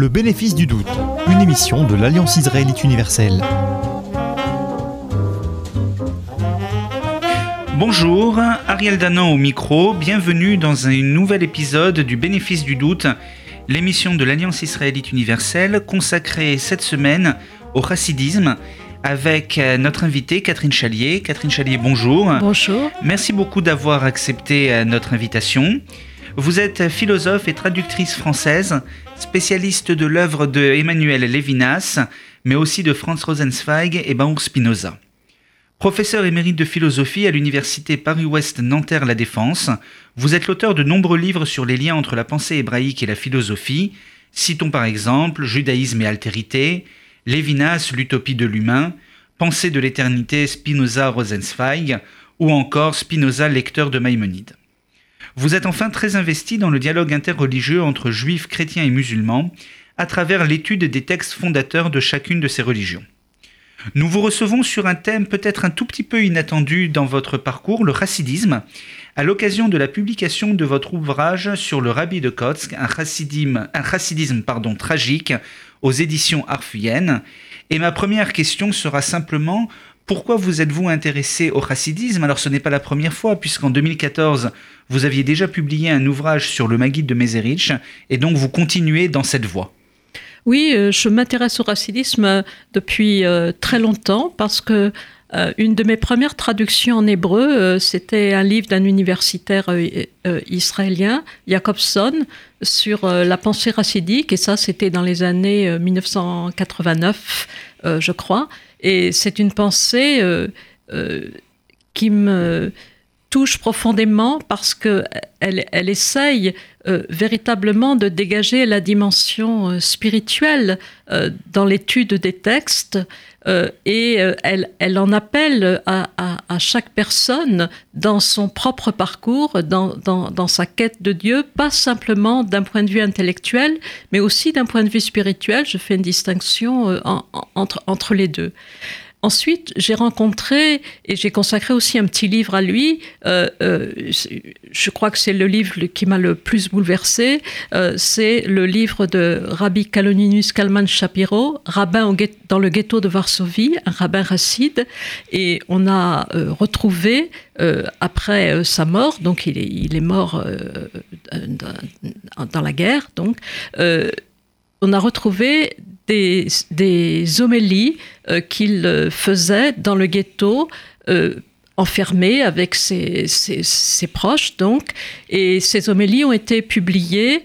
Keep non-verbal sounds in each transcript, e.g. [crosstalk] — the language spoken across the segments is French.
Le bénéfice du doute, une émission de l'Alliance israélite universelle. Bonjour, Ariel Danan au micro, bienvenue dans un nouvel épisode du bénéfice du doute, l'émission de l'Alliance israélite universelle consacrée cette semaine au chassidisme avec euh, notre invitée Catherine Chalier. Catherine Chalier, bonjour. Bonjour. Merci beaucoup d'avoir accepté euh, notre invitation. Vous êtes philosophe et traductrice française, spécialiste de l'œuvre de Emmanuel Levinas, mais aussi de Franz Rosenzweig et Baruch Spinoza. Professeur émérite de philosophie à l'université Paris-Ouest Nanterre-La Défense, vous êtes l'auteur de nombreux livres sur les liens entre la pensée hébraïque et la philosophie. Citons par exemple Judaïsme et altérité, Lévinas, l'utopie de l'humain, Pensée de l'éternité Spinoza Rosenzweig, ou encore Spinoza, lecteur de Maïmonide. Vous êtes enfin très investi dans le dialogue interreligieux entre juifs, chrétiens et musulmans, à travers l'étude des textes fondateurs de chacune de ces religions. Nous vous recevons sur un thème peut-être un tout petit peu inattendu dans votre parcours, le chassidisme, à l'occasion de la publication de votre ouvrage sur le rabbi de Kotsk, un chassidisme, pardon, tragique, aux éditions Arfuyen. Et ma première question sera simplement pourquoi vous êtes-vous intéressé au chassidisme? Alors ce n'est pas la première fois, puisqu'en 2014, vous aviez déjà publié un ouvrage sur le Maguide de Mézérich, et donc vous continuez dans cette voie. Oui, euh, je m'intéresse au chassidisme euh, depuis euh, très longtemps parce que une de mes premières traductions en hébreu, c'était un livre d'un universitaire israélien, Jacobson, sur la pensée racidique, et ça c'était dans les années 1989, je crois. Et c'est une pensée qui me touche profondément parce qu'elle elle essaye euh, véritablement de dégager la dimension euh, spirituelle euh, dans l'étude des textes et elle, elle, en appelle à, à, chaque personne dans son propre parcours, dans, dans, dans, sa quête de Dieu, pas simplement d'un point de vue intellectuel, mais aussi d'un point de vue spirituel. Je fais une distinction entre, entre les deux. Ensuite, j'ai rencontré, et j'ai consacré aussi un petit livre à lui, euh, euh, je crois que c'est le livre qui m'a le plus bouleversé, euh, c'est le livre de Rabbi Kaloninus Kalman Shapiro, rabbin dans le ghetto de Varsovie, un rabbin racide, et on a retrouvé, après sa mort, donc il est, mort dans, la guerre, donc, on a retrouvé des, homélies euh, qu'il euh, faisait dans le ghetto, euh, enfermé avec ses, ses, proches, donc. Et ces homélies ont été publiées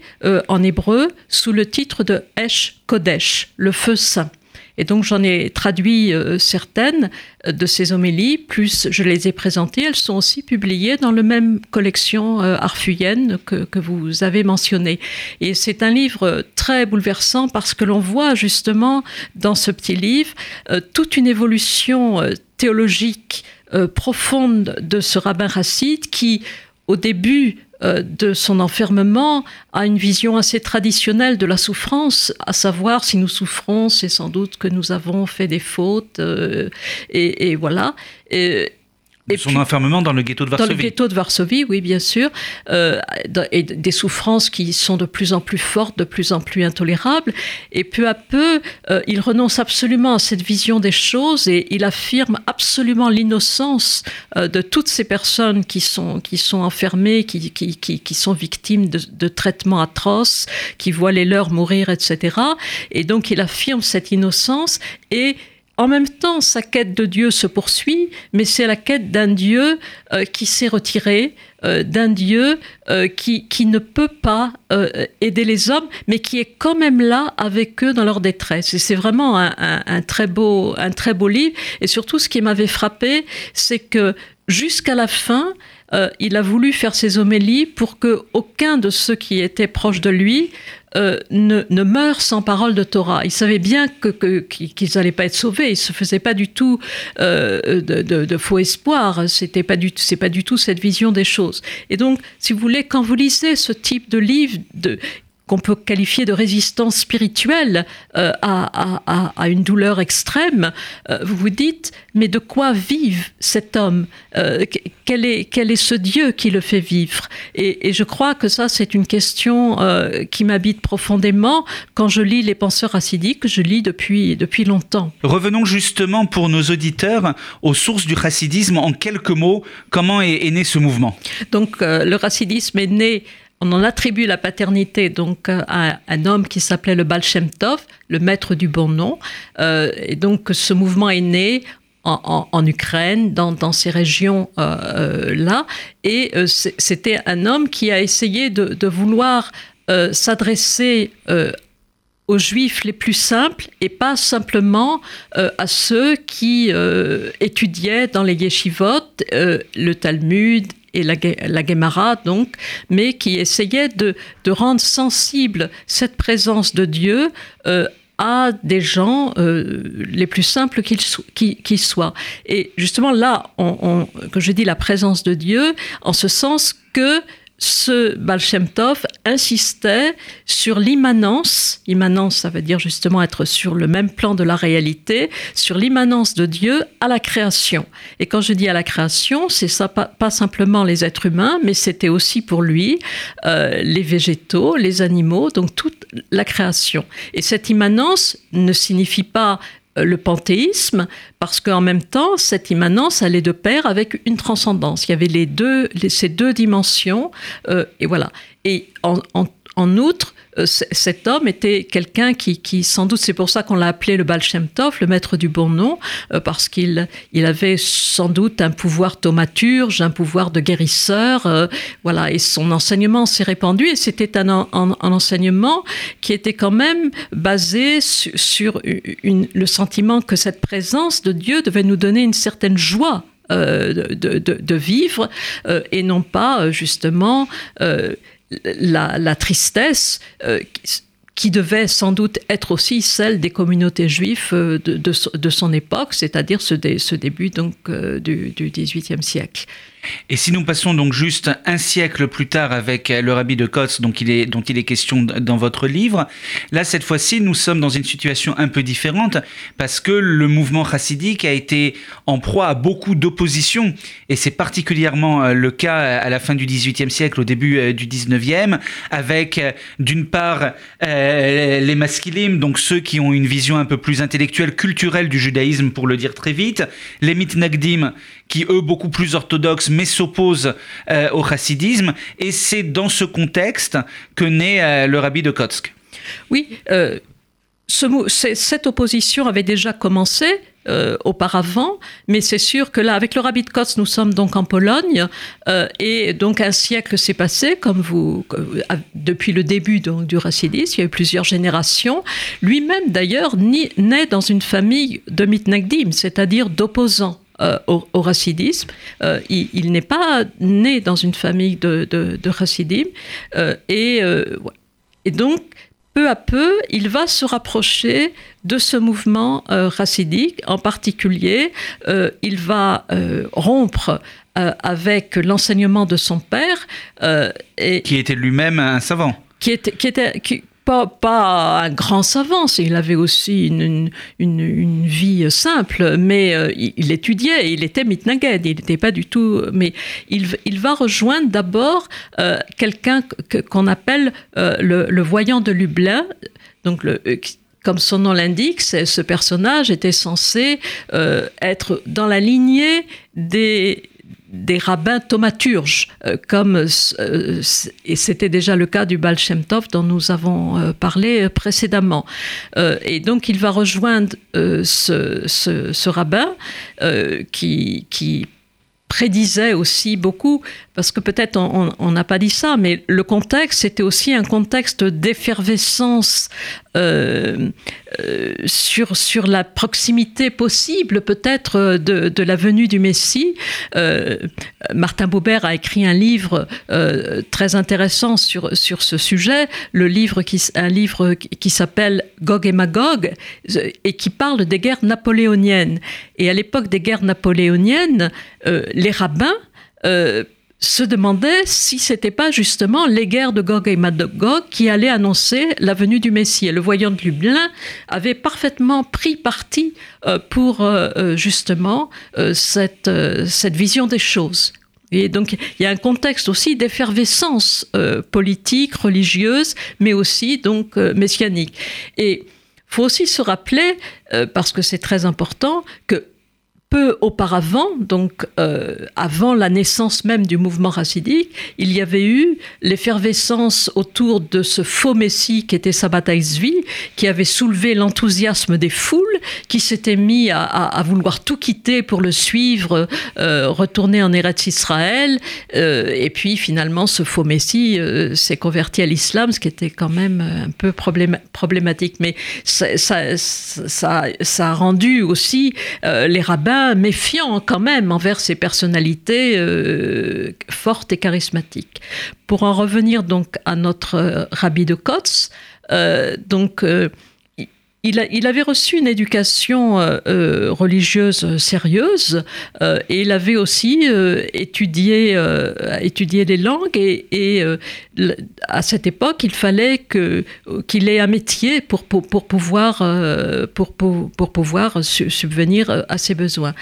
en hébreu sous le titre de Esh Kodesh, le feu saint. Et donc j'en ai traduit euh, certaines euh, de ces homélies, plus je les ai présentées. Elles sont aussi publiées dans la même collection euh, arfuyenne que, que, vous avez mentionnée. Et c'est un livre très bouleversant parce que l'on voit justement dans ce petit livre toute une évolution théologique profonde de ce rabbin racide qui, au début, euh, de son enfermement a une vision assez traditionnelle de la souffrance, à savoir si nous souffrons, c'est sans doute que nous avons fait des fautes, euh, et, et, voilà. Et, son enfermement dans le ghetto de Varsovie. Dans le ghetto de Varsovie, oui, bien sûr. Euh, et des souffrances qui sont de plus en plus fortes, de plus en plus intolérables. Et peu à peu, euh, il renonce absolument à cette vision des choses et il affirme absolument l'innocence euh, de toutes ces personnes qui sont, qui sont enfermées, qui, qui, qui, qui sont victimes de, de, traitements atroces, qui voient les leurs mourir, etc. Et donc, il affirme cette innocence et en même temps, sa quête de Dieu se poursuit, mais c'est la quête d'un Dieu euh, qui s'est retiré, euh, d'un Dieu euh, qui, qui, ne peut pas aider les hommes, mais qui est quand même là avec eux dans leur détresse. Et c'est vraiment un, un, très beau, un très beau livre. Et surtout, ce qui m'avait frappé, c'est que jusqu'à la fin, il a voulu faire ses homélies pour que aucun de ceux qui étaient proches de lui euh, ne, meurent sans parole de Torah. Ils savaient bien que, qu'ils n'allaient pas être sauvés. Ne se faisaient pas du tout euh, de, faux espoirs. C'était pas du, c'est pas du tout cette vision des choses. Et donc, si vous voulez, quand vous lisez ce type de livre, de, qu'on peut qualifier de résistance spirituelle euh, à, à, une douleur extrême, euh, vous vous dites, mais de quoi vive cet homme? Euh, quel, est, quel est ce Dieu qui le fait vivre? Et, je crois que ça, c'est une question qui m'habite profondément quand je lis les penseurs hassidiques, que je lis depuis, depuis longtemps. Revenons justement pour nos auditeurs aux sources du chassidisme en quelques mots. Comment est, est né ce mouvement? Donc, le chassidisme est né on en attribue la paternité donc à un homme qui s'appelait le Baal Shem Tov, le maître du bon nom. Euh, et donc ce mouvement est né en, Ukraine, dans, ces régions-là. et euh, c'était un homme qui a essayé de, vouloir euh, s'adresser aux juifs les plus simples et pas simplement à ceux qui étudiaient dans les yeshivot le Talmud et la, la Gemara, donc, mais qui essayait de, rendre sensible cette présence de Dieu euh, à des gens euh, les plus simples qu'ils soient. Et justement là, on, que je dis la présence de Dieu, en ce sens que ce Baal insistait sur l'immanence, immanence ça veut dire justement être sur le même plan de la réalité, sur l'immanence de Dieu à la création. Et quand je dis à la création, c'est pas, simplement les êtres humains, mais c'était aussi pour lui euh, les végétaux, les animaux, donc toute la création. Et cette immanence ne signifie pas le panthéisme, parce qu'en même temps, cette immanence allait de pair avec une transcendance. Il y avait les deux, ces deux dimensions, euh, et voilà. Et en, en outre, euh, cet homme était quelqu'un qui, sans doute, c'est pour ça qu'on l'a appelé le Baal Shem Tov, le maître du bon nom, euh, parce qu'il il avait sans doute un pouvoir thaumaturge, un pouvoir de guérisseur, euh, voilà, et son enseignement s'est répandu, et c'était un, enseignement qui était quand même basé sur, le sentiment que cette présence de Dieu devait nous donner une certaine joie de, vivre et non pas justement la, tristesse euh, qui devait sans doute être aussi celle des communautés juives euh, de, son époque, c'est-à-dire ce, début donc euh, du XVIIIe siècle. Et si nous passons donc juste un siècle plus tard avec le rabbi de Kotz, dont il est, question dans votre livre, là, cette fois-ci, nous sommes dans une situation un peu différente parce que le mouvement chassidique a été en proie à beaucoup d'opposition et c'est particulièrement euh, le cas à la fin du XVIIIe siècle, au début du XIXe, avec d'une part les masculimes, donc ceux qui ont une vision un peu plus intellectuelle, culturelle du judaïsme, pour le dire très vite, les mitnagdim, qui eux beaucoup plus orthodoxes, mais s'opposent euh, au chassidisme. Et c'est dans ce contexte que naît euh, le rabbi de Kotsk. Oui, euh, cette opposition avait déjà commencé. auparavant, mais c'est sûr que là, avec le rabbi de Kotsk, nous sommes donc en Pologne, et donc un siècle s'est passé, comme vous, depuis le début du racidisme, il y a eu plusieurs générations. Lui-même, d'ailleurs, naît dans une famille de mitnagdim, c'est-à-dire d'opposants. Euh, au, racidisme. Euh, il, n'est pas né dans une famille de, de, euh, et, et, donc, peu à peu, il va se rapprocher de ce mouvement racidique. En particulier, il va rompre avec l'enseignement de son père. et, qui était lui-même un savant. Qui était, qui était, pas, un grand savant, il avait aussi une, une, vie simple, mais euh, il, étudiait, il était mitnaged, il n'était pas du tout. Mais il, il va rejoindre d'abord euh, quelqu'un qu'on appelle euh, le, voyant de Lublin, donc le, comme son nom l'indique, ce personnage était censé être dans la lignée des, des rabbins thaumaturges, euh, comme euh, et c'était déjà le cas du Baal Shem Tov dont nous avons euh, parlé précédemment. et donc il va rejoindre ce, ce, rabbin qui, qui prédisait aussi beaucoup, parce que peut-être on n'a pas dit ça, mais le contexte, c'était aussi un contexte d'effervescence euh, euh, sur, sur la proximité possible peut-être de, de, la venue du Messie. Euh, Martin Buber a écrit un livre très intéressant sur, sur ce sujet, le livre qui, un livre qui s'appelle Gog et Magog, et qui parle des guerres napoléoniennes. Et à l'époque des guerres napoléoniennes, les rabbins se demandait si c'était pas justement les guerres de Gog et Magog qui allaient annoncer la venue du Messie. Et le voyant de Lublin avait parfaitement pris parti euh, pour euh, euh, justement cette, cette vision des choses. Et donc, il y a un contexte aussi d'effervescence politique, religieuse, mais aussi donc messianique. Et faut aussi se rappeler, parce que c'est très important, que peu auparavant, donc euh, avant la naissance même du mouvement racidique, il y avait eu l'effervescence autour de ce faux messie qui était Sabbatai Zvi, qui avait soulevé l'enthousiasme des foules, qui s'étaient mis à, vouloir tout quitter pour le suivre, euh, retourner en Eretz Israël, euh, et puis finalement ce faux messie s'est converti à l'islam, ce qui était quand même un peu problématique. Mais ça, a rendu aussi les rabbins méfiant quand même envers ces personnalités euh, fortes et charismatiques. Pour en revenir donc à notre euh, rabbi de Kotz, euh, donc il, avait reçu une éducation religieuse sérieuse et il avait aussi étudié, étudié les langues et, à cette époque il fallait que, qu'il ait un métier pour, pour, pouvoir, pour, pour, pouvoir subvenir à ses besoins.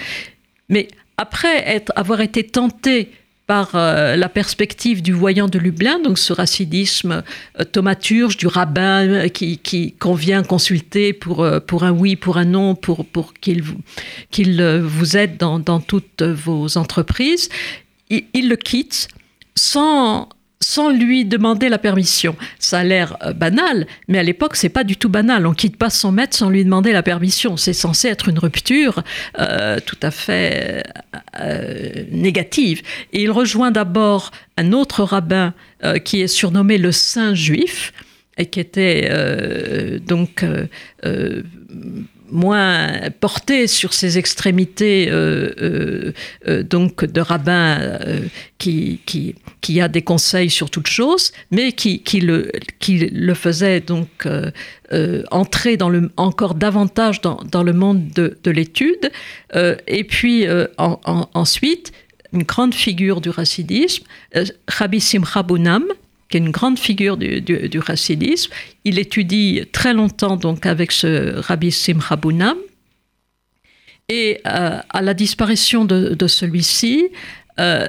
Mais après être, avoir été tenté par euh, la perspective du voyant de Lublin, donc ce racidisme euh, thaumaturge du rabbin euh, qui, qui qu'on vient consulter pour, pour un oui, pour un non, pour, pour qu'il, qu'il vous aide dans, dans toutes vos entreprises, il le quitte sans, sans lui demander la permission. Ça a l'air euh, banal, mais à l'époque, c'est pas du tout banal. On quitte pas son maître sans lui demander la permission. C'est censé être une rupture euh, tout à fait euh, négative. Et il rejoint d'abord un autre rabbin qui est surnommé le Saint Juif et qui était donc moins porté sur ces extrémités euh, euh, euh, donc de rabbin qui, qui, qui, a des conseils sur toute chose, mais qui, qui, le, qui le faisait donc entrer dans le, encore davantage dans, dans le monde de, de l'étude. et puis ensuite, une grande figure du racidisme, Rabbi Simcha qui est une grande figure du, du. Il étudie très longtemps donc avec ce Rabbi Simcha Bunam. Et euh, à la disparition de, celui-ci, euh,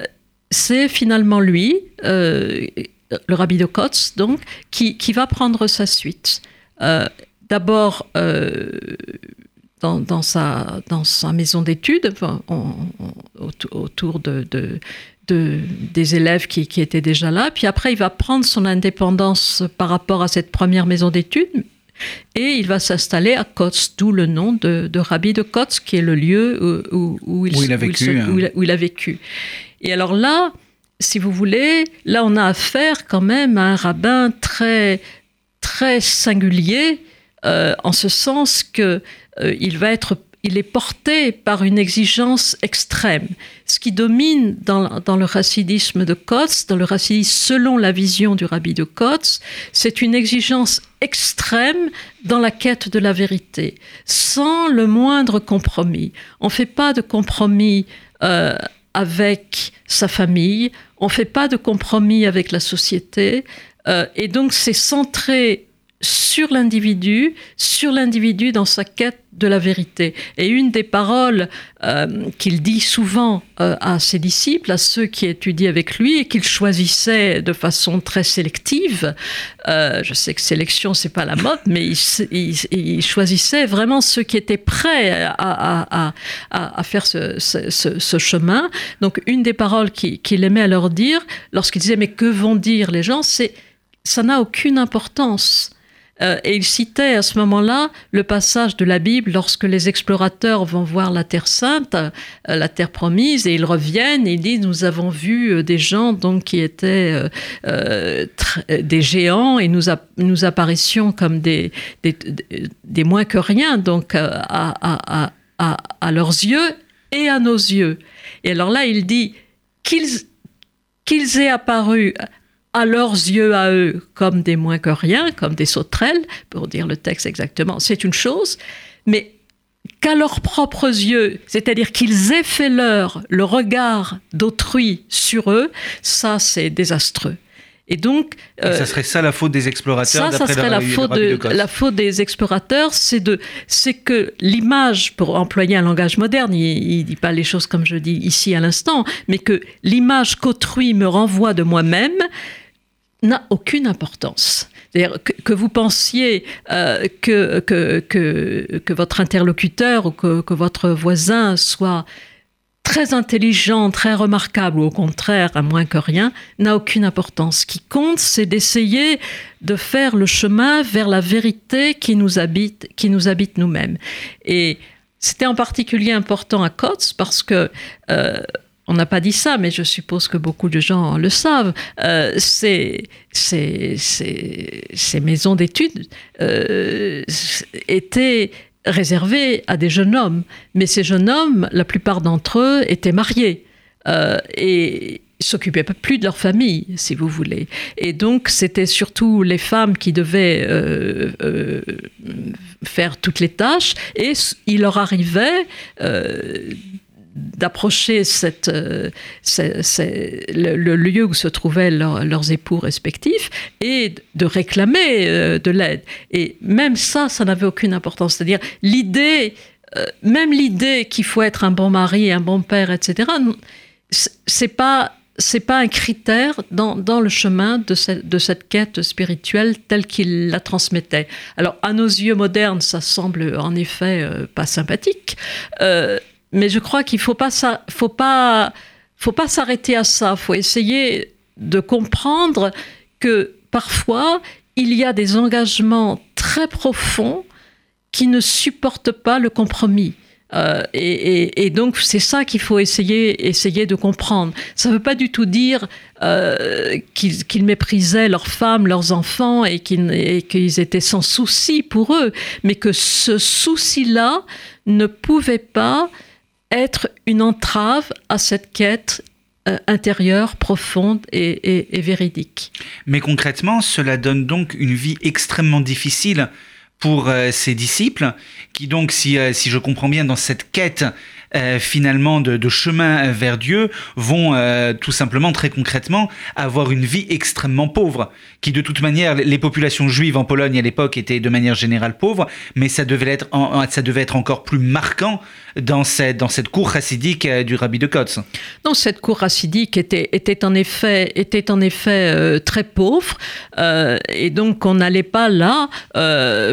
c'est finalement lui, euh, le Rabbi de Kotz, donc, qui, va prendre sa suite. D'abord, dans, sa, maison d'études, autour de, des élèves qui, étaient déjà là. Puis après, il va prendre son indépendance par rapport à cette première maison d'études et il va s'installer à Kotz, d'où le nom de, Rabbi de Kotz, qui est le lieu où, il, a vécu, hein. où, il, a, vécu. Et alors là, si vous voulez, là on a affaire quand même à un rabbin très, très singulier, euh, en ce sens que euh, il va être il est porté par une exigence extrême. Ce qui domine dans, le racidisme de Kotz, dans le racidisme selon la vision du rabbi de Kotz, c'est une exigence extrême dans la quête de la vérité, sans le moindre compromis. On ne fait pas de compromis euh, avec sa famille, on ne fait pas de compromis avec la société, euh, et donc c'est centré sur l'individu, sur l'individu dans sa quête de la vérité. Et une des paroles euh, qu'il dit souvent euh, à ses disciples, à ceux qui étudient avec lui, et qu'il choisissait de façon très sélective, euh, je sais que sélection c'est pas la mode, mais il, choisissait vraiment ceux qui étaient prêts à, faire ce, chemin. Donc une des paroles qu'il aimait à leur dire, lorsqu'il disait mais que vont dire les gens, c'est ça n'a aucune importance. Euh, et il citait à ce moment-là le passage de la Bible lorsque les explorateurs vont voir la Terre sainte, euh, la Terre promise, et ils reviennent et ils disent nous avons vu euh, des gens donc qui étaient des géants et nous, nous apparaissions comme des, moins que rien donc à, à, leurs yeux et à nos yeux. Et alors là il dit qu'ils qu'ils aient apparu à leurs yeux à eux comme des moins que rien, comme des sauterelles, pour dire le texte exactement, c'est une chose, mais qu'à leurs propres yeux, c'est-à-dire qu'ils aient fait leur le regard d'autrui sur eux, ça c'est désastreux. Et donc, ça euh, serait ça la faute des explorateurs. Ça, ça serait la, faute de, la faute des explorateurs, c'est de, c'est que l'image, pour employer un langage moderne, il, ne dit pas les choses comme je dis ici à l'instant, mais que l'image qu'autrui me renvoie de moi-même n'a aucune importance. Que, que, vous pensiez euh, que, que, que, que, votre interlocuteur ou que, que votre voisin soit très intelligent, très remarquable, ou au contraire, à moins que rien, n'a aucune importance. Ce qui compte, c'est d'essayer de faire le chemin vers la vérité qui nous habite, qui nous habite nous-mêmes. Et c'était en particulier important à Kotz parce que euh, on n'a pas dit ça, mais je suppose que beaucoup de gens le savent, euh, ces, maisons d'études euh, étaient réservé à des jeunes hommes. Mais ces jeunes hommes, la plupart d'entre eux étaient mariés euh, et s'occupaient plus de leur famille, si vous voulez. Et donc, c'était surtout les femmes qui devaient euh, faire toutes les tâches et il leur arrivait d'approcher euh, le, lieu où se trouvaient leurs époux respectifs et de réclamer euh, de l'aide. Et même ça, ça n'avait aucune importance. C'est-à-dire l'idée, euh, même l'idée qu'il faut être un bon mari, un bon père, etc., c'est pas c'est pas un critère dans, dans le chemin de, cette, de cette quête spirituelle telle qu'il la transmettait. Alors, à nos yeux modernes, ça semble en effet pas sympathique, mais je crois qu'il ne faut pas, s'arrêter à ça. Il faut essayer de comprendre que parfois, il y a des engagements très profonds qui ne supportent pas le compromis. Euh, et, donc c'est ça qu'il faut essayer, essayer de comprendre. Ça ne veut pas du tout dire euh, qu'ils méprisaient leurs femmes, leurs enfants et qu'ils étaient sans souci pour eux, mais que ce souci-là ne pouvait pas être une entrave à cette quête euh, intérieure, profonde et, véridique. Mais concrètement, cela donne donc une vie extrêmement difficile pour euh, ses disciples, qui donc, euh, si je comprends bien, dans cette quête euh, finalement de, chemin vers Dieu vont euh, tout simplement très concrètement avoir une vie extrêmement pauvre, qui de toute manière les populations juives en Pologne à l'époque étaient de manière générale pauvres, mais ça devait être, encore plus marquant dans cette, cour chassidique euh, du rabbi de Kotz. Non, cette cour chassidique était, en effet, très pauvre, et donc on n'allait pas là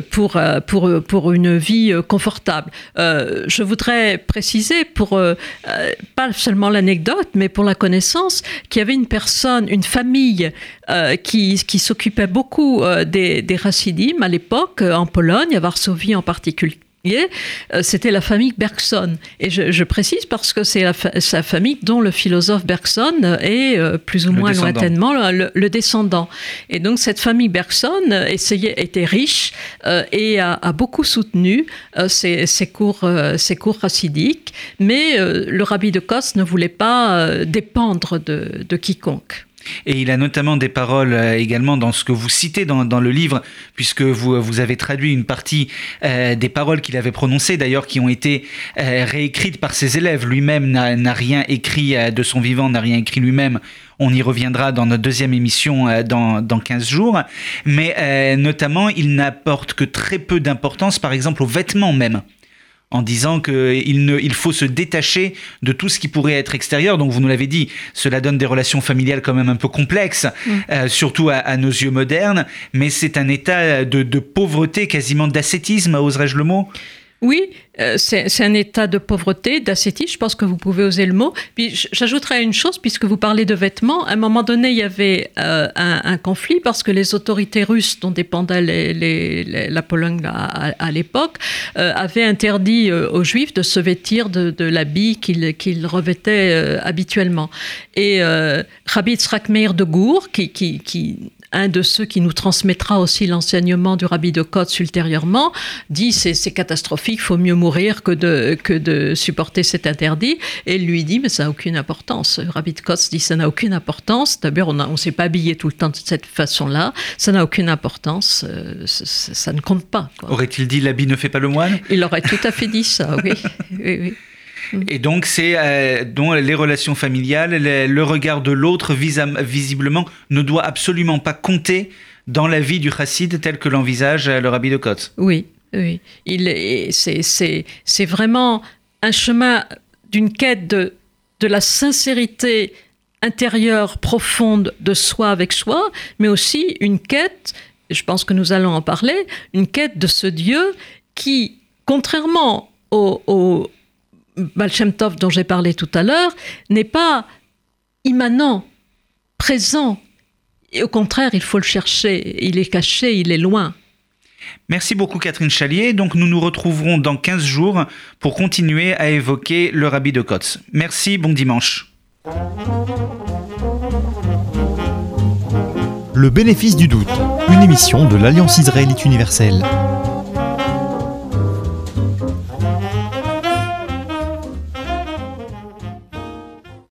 pour une vie confortable. je voudrais préciser pour euh, euh, pas seulement l'anecdote, mais pour la connaissance, qu'il y avait une personne, une famille euh, qui, s'occupait beaucoup des, des Hasidim à l'époque, en Pologne, à Varsovie en particulier c'était la famille Bergson. Et je, précise parce que c'est sa famille dont le philosophe Bergson est euh, plus ou moins lointainement le, descendant. Et donc cette famille Bergson essayait, était riche euh, et a, beaucoup soutenu ses, cours, ses cours racidiques, mais le rabbi de Kos ne voulait pas dépendre de quiconque. Et il a notamment des paroles euh, également dans ce que vous citez dans, le livre, puisque vous, vous avez traduit une partie euh, des paroles qu'il avait prononcées, d'ailleurs, qui ont été euh, réécrites par ses élèves. Lui-même n'a rien écrit de son vivant, n'a rien écrit lui-même. On y reviendra dans notre deuxième émission dans, dans 15 jours. Mais notamment, il n'apporte que très peu d'importance, par exemple, aux vêtements même en disant qu'il il faut se détacher de tout ce qui pourrait être extérieur. Donc vous nous l'avez dit, cela donne des relations familiales quand même un peu complexes, mm. euh, surtout à, nos yeux modernes, mais c'est un état de, de pauvreté, quasiment d'ascétisme, oserais-je le mot? Oui, euh, c'est un état de pauvreté, d'ascétisme, je pense que vous pouvez oser le mot. Puis j'ajouterais une chose, puisque vous parlez de vêtements, à un moment donné, il y avait euh, un, conflit parce que les autorités russes dont dépendait la Pologne à, l'époque euh, avaient interdit aux juifs de se vêtir de, l'habit qu'ils revêtaient habituellement. Et Rabbi Tzrak de Gour, qui un de ceux qui nous transmettra aussi l'enseignement du rabbi de Kotz ultérieurement, dit c'est, c'est catastrophique, il faut mieux mourir que de, que de supporter cet interdit. Et lui dit, mais ça n'a aucune importance. Rabbi Kotz dit, ça n'a aucune importance. D'abord, on ne s'est pas habillé tout le temps de cette façon-là. Ça n'a aucune importance. Euh, ça, ne compte pas. Aurait-il dit, l'habit ne fait pas le moine? Il aurait tout à fait dit ça, oui. [laughs] oui, oui. Et donc, c'est euh, les relations familiales, le regard de l'autre, visiblement, ne doit absolument pas compter dans la vie du chassid tel que l'envisage le rabbi de Kotz. Oui, oui. C'est vraiment un chemin d'une quête de, de la sincérité intérieure profonde de soi avec soi, mais aussi une quête, je pense que nous allons en parler, une quête de ce Dieu qui, contrairement au, au Tov dont j'ai parlé tout à l'heure, n'est pas immanent, présent. Et au contraire, il faut le chercher. Il est caché, il est loin. Merci beaucoup Catherine Chalier. Donc nous nous retrouverons dans 15 jours pour continuer à évoquer le rabbi de Kotz. Merci, bon dimanche. Le bénéfice du doute, une émission de l'Alliance israélite universelle.